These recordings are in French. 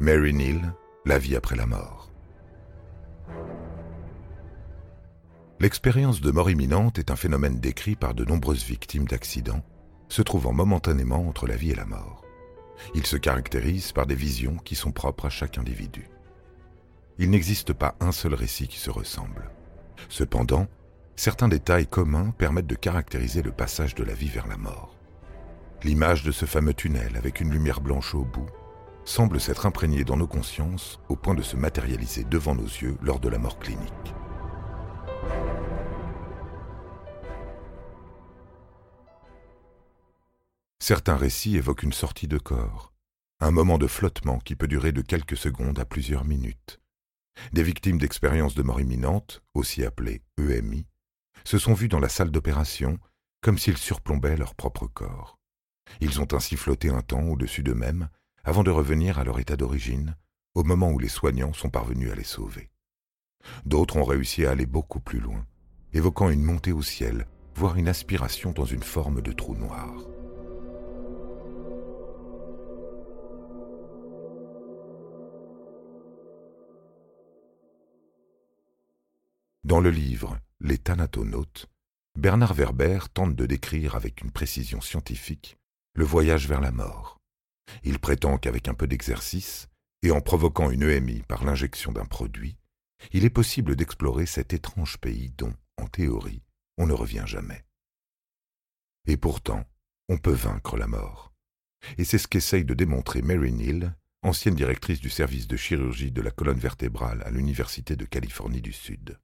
Mary Neal, La vie après la mort. L'expérience de mort imminente est un phénomène décrit par de nombreuses victimes d'accidents, se trouvant momentanément entre la vie et la mort. Il se caractérise par des visions qui sont propres à chaque individu. Il n'existe pas un seul récit qui se ressemble. Cependant, certains détails communs permettent de caractériser le passage de la vie vers la mort. L'image de ce fameux tunnel avec une lumière blanche au bout semble s'être imprégné dans nos consciences au point de se matérialiser devant nos yeux lors de la mort clinique. Certains récits évoquent une sortie de corps, un moment de flottement qui peut durer de quelques secondes à plusieurs minutes. Des victimes d'expériences de mort imminente, aussi appelées EMI, se sont vus dans la salle d'opération comme s'ils surplombaient leur propre corps. Ils ont ainsi flotté un temps au-dessus d'eux-mêmes avant de revenir à leur état d'origine, au moment où les soignants sont parvenus à les sauver. D'autres ont réussi à aller beaucoup plus loin, évoquant une montée au ciel, voire une aspiration dans une forme de trou noir. Dans le livre Les Thanatonautes, Bernard Werber tente de décrire avec une précision scientifique le voyage vers la mort. Il prétend qu'avec un peu d'exercice, et en provoquant une EMI par l'injection d'un produit, il est possible d'explorer cet étrange pays dont, en théorie, on ne revient jamais. Et pourtant, on peut vaincre la mort. Et c'est ce qu'essaye de démontrer Mary Neal, ancienne directrice du service de chirurgie de la colonne vertébrale à l'Université de Californie du Sud.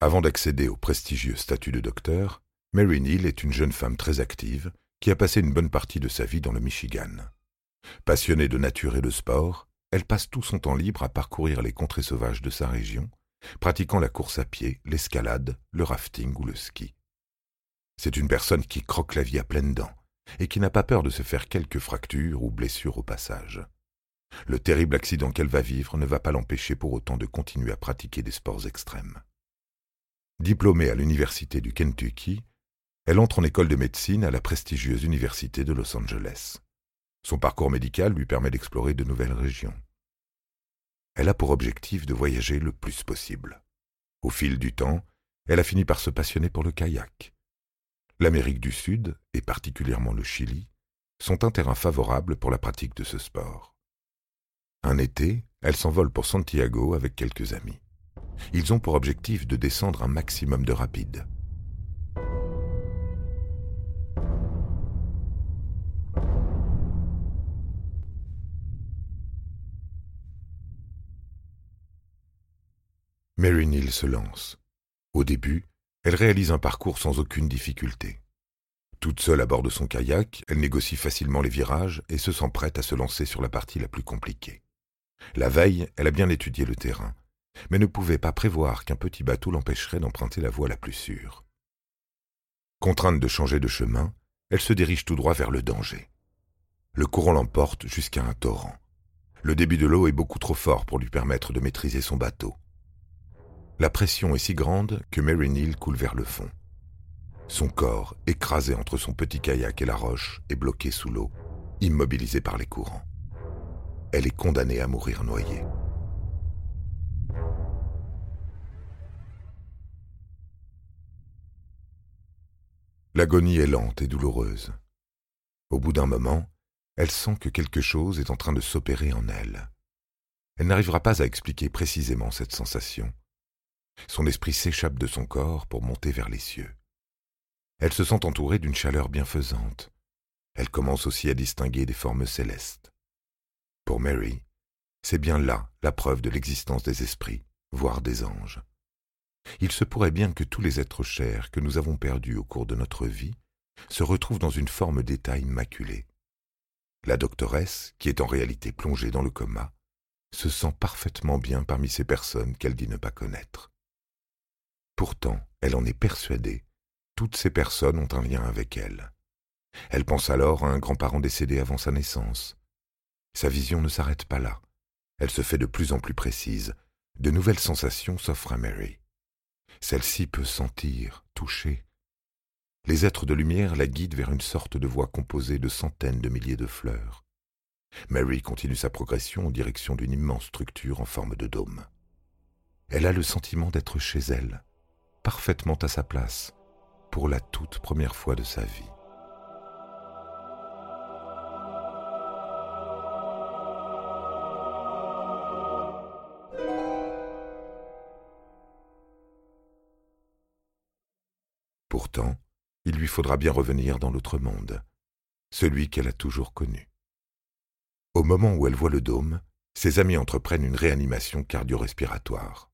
Avant d'accéder au prestigieux statut de docteur, Mary Neal est une jeune femme très active qui a passé une bonne partie de sa vie dans le Michigan. Passionnée de nature et de sport, elle passe tout son temps libre à parcourir les contrées sauvages de sa région, pratiquant la course à pied, l'escalade, le rafting ou le ski. C'est une personne qui croque la vie à pleines dents et qui n'a pas peur de se faire quelques fractures ou blessures au passage. Le terrible accident qu'elle va vivre ne va pas l'empêcher pour autant de continuer à pratiquer des sports extrêmes. Diplômée à l'Université du Kentucky, elle entre en école de médecine à la prestigieuse Université de Los Angeles. Son parcours médical lui permet d'explorer de nouvelles régions. Elle a pour objectif de voyager le plus possible. Au fil du temps, elle a fini par se passionner pour le kayak. L'Amérique du Sud, et particulièrement le Chili, sont un terrain favorable pour la pratique de ce sport. Un été, elle s'envole pour Santiago avec quelques amis. Ils ont pour objectif de descendre un maximum de rapide. Mary Neal se lance. Au début, elle réalise un parcours sans aucune difficulté. Toute seule à bord de son kayak, elle négocie facilement les virages et se sent prête à se lancer sur la partie la plus compliquée. La veille, elle a bien étudié le terrain, mais ne pouvait pas prévoir qu'un petit bateau l'empêcherait d'emprunter la voie la plus sûre. Contrainte de changer de chemin, elle se dirige tout droit vers le danger. Le courant l'emporte jusqu'à un torrent. Le débit de l'eau est beaucoup trop fort pour lui permettre de maîtriser son bateau. La pression est si grande que Mary Neal coule vers le fond. Son corps, écrasé entre son petit kayak et la roche, est bloqué sous l'eau, immobilisé par les courants. Elle est condamnée à mourir noyée. L'agonie est lente et douloureuse. Au bout d'un moment, elle sent que quelque chose est en train de s'opérer en elle. Elle n'arrivera pas à expliquer précisément cette sensation. Son esprit s'échappe de son corps pour monter vers les cieux. Elle se sent entourée d'une chaleur bienfaisante. Elle commence aussi à distinguer des formes célestes. Pour Mary, c'est bien là la preuve de l'existence des esprits, voire des anges. il se pourrait bien que tous les êtres chers que nous avons perdus au cours de notre vie se retrouvent dans une forme d'état immaculé. La doctoresse, qui est en réalité plongée dans le coma, se sent parfaitement bien parmi ces personnes qu'elle dit ne pas connaître. Pourtant, elle en est persuadée, toutes ces personnes ont un lien avec elle. Elle pense alors à un grand-parent décédé avant sa naissance. Sa vision ne s'arrête pas là. Elle se fait de plus en plus précise. De nouvelles sensations s'offrent à Mary. Celle-ci peut sentir, toucher. Les êtres de lumière la guident vers une sorte de voie composée de centaines de milliers de fleurs. Mary continue sa progression en direction d'une immense structure en forme de dôme. Elle a le sentiment d'être chez elle, parfaitement à sa place, pour la toute première fois de sa vie. Pourtant, il lui faudra bien revenir dans l'autre monde, celui qu'elle a toujours connu. Au moment où elle voit le dôme, ses amis entreprennent une réanimation cardio-respiratoire.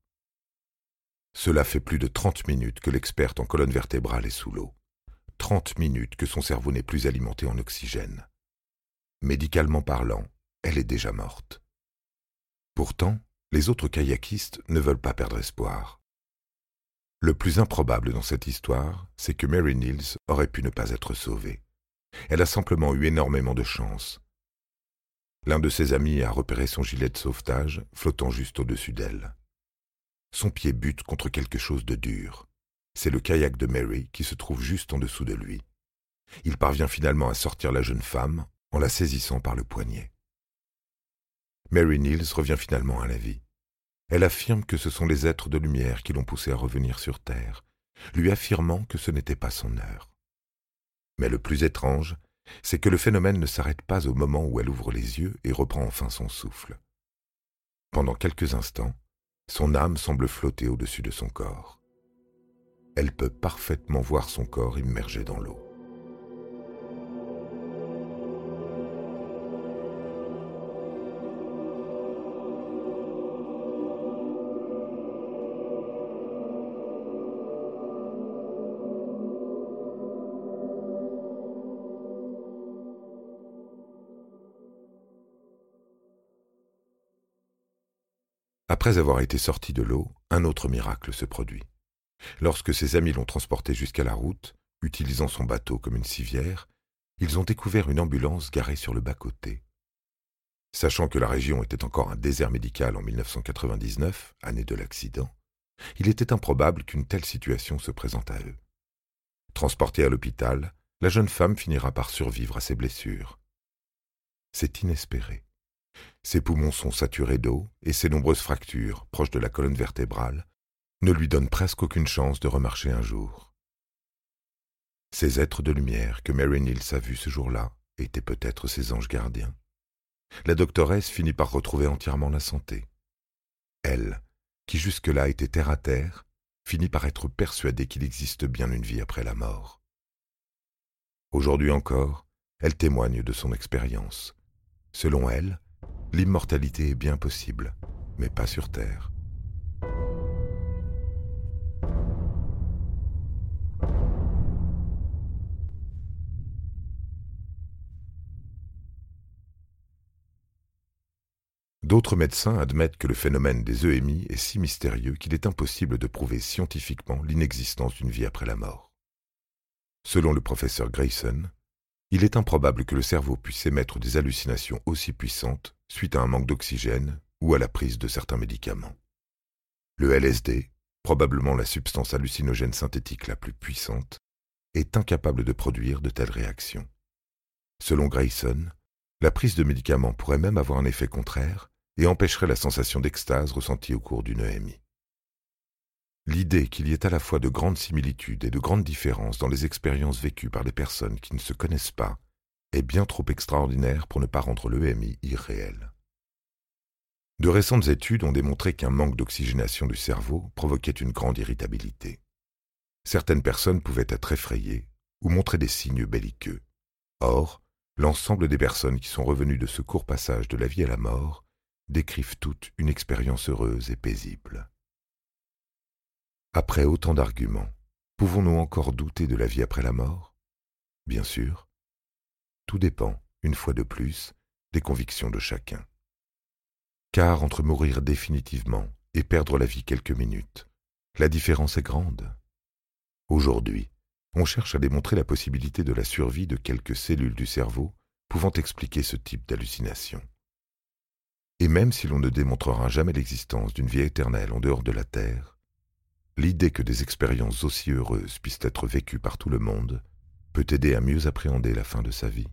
Cela fait plus de trente minutes que l'experte en colonne vertébrale est sous l'eau. Trente minutes que son cerveau n'est plus alimenté en oxygène. Médicalement parlant, elle est déjà morte. Pourtant, les autres kayakistes ne veulent pas perdre espoir. Le plus improbable dans cette histoire, c'est que Mary Niels aurait pu ne pas être sauvée. Elle a simplement eu énormément de chance. L'un de ses amis a repéré son gilet de sauvetage flottant juste au-dessus d'elle. Son pied bute contre quelque chose de dur. C'est le kayak de Mary qui se trouve juste en dessous de lui. Il parvient finalement à sortir la jeune femme en la saisissant par le poignet. Mary Niels revient finalement à la vie. Elle affirme que ce sont les êtres de lumière qui l'ont poussée à revenir sur Terre, lui affirmant que ce n'était pas son heure. Mais le plus étrange, c'est que le phénomène ne s'arrête pas au moment où elle ouvre les yeux et reprend enfin son souffle. Pendant quelques instants, son âme semble flotter au-dessus de son corps. Elle peut parfaitement voir son corps immergé dans l'eau. Après avoir été sorti de l'eau, un autre miracle se produit. Lorsque ses amis l'ont transporté jusqu'à la route, utilisant son bateau comme une civière, ils ont découvert une ambulance garée sur le bas-côté. Sachant que la région était encore un désert médical en 1999, année de l'accident, il était improbable qu'une telle situation se présente à eux. Transportée à l'hôpital, la jeune femme finira par survivre à ses blessures. C'est inespéré. Ses poumons sont saturés d'eau et ses nombreuses fractures, proches de la colonne vertébrale, ne lui donnent presque aucune chance de remarcher un jour. Ces êtres de lumière que Mary Niels a vus ce jour-là étaient peut-être ses anges gardiens. La doctoresse finit par retrouver entièrement la santé. Elle, qui jusque-là était terre à terre, finit par être persuadée qu'il existe bien une vie après la mort. Aujourd'hui encore, elle témoigne de son expérience. Selon elle, L'immortalité est bien possible, mais pas sur Terre. D'autres médecins admettent que le phénomène des EMI est si mystérieux qu'il est impossible de prouver scientifiquement l'inexistence d'une vie après la mort. Selon le professeur Grayson, il est improbable que le cerveau puisse émettre des hallucinations aussi puissantes suite à un manque d'oxygène ou à la prise de certains médicaments. Le LSD, probablement la substance hallucinogène synthétique la plus puissante, est incapable de produire de telles réactions. Selon Grayson, la prise de médicaments pourrait même avoir un effet contraire et empêcherait la sensation d'extase ressentie au cours d'une EMI. L'idée qu'il y ait à la fois de grandes similitudes et de grandes différences dans les expériences vécues par des personnes qui ne se connaissent pas est bien trop extraordinaire pour ne pas rendre l'EMI irréel. De récentes études ont démontré qu'un manque d'oxygénation du cerveau provoquait une grande irritabilité. Certaines personnes pouvaient être effrayées ou montrer des signes belliqueux. Or, l'ensemble des personnes qui sont revenues de ce court passage de la vie à la mort décrivent toutes une expérience heureuse et paisible. Après autant d'arguments, pouvons-nous encore douter de la vie après la mort? Bien sûr. Tout dépend, une fois de plus, des convictions de chacun. Car entre mourir définitivement et perdre la vie quelques minutes, la différence est grande. Aujourd'hui, on cherche à démontrer la possibilité de la survie de quelques cellules du cerveau pouvant expliquer ce type d'hallucination. Et même si l'on ne démontrera jamais l'existence d'une vie éternelle en dehors de la Terre, l'idée que des expériences aussi heureuses puissent être vécues par tout le monde peut aider à mieux appréhender la fin de sa vie.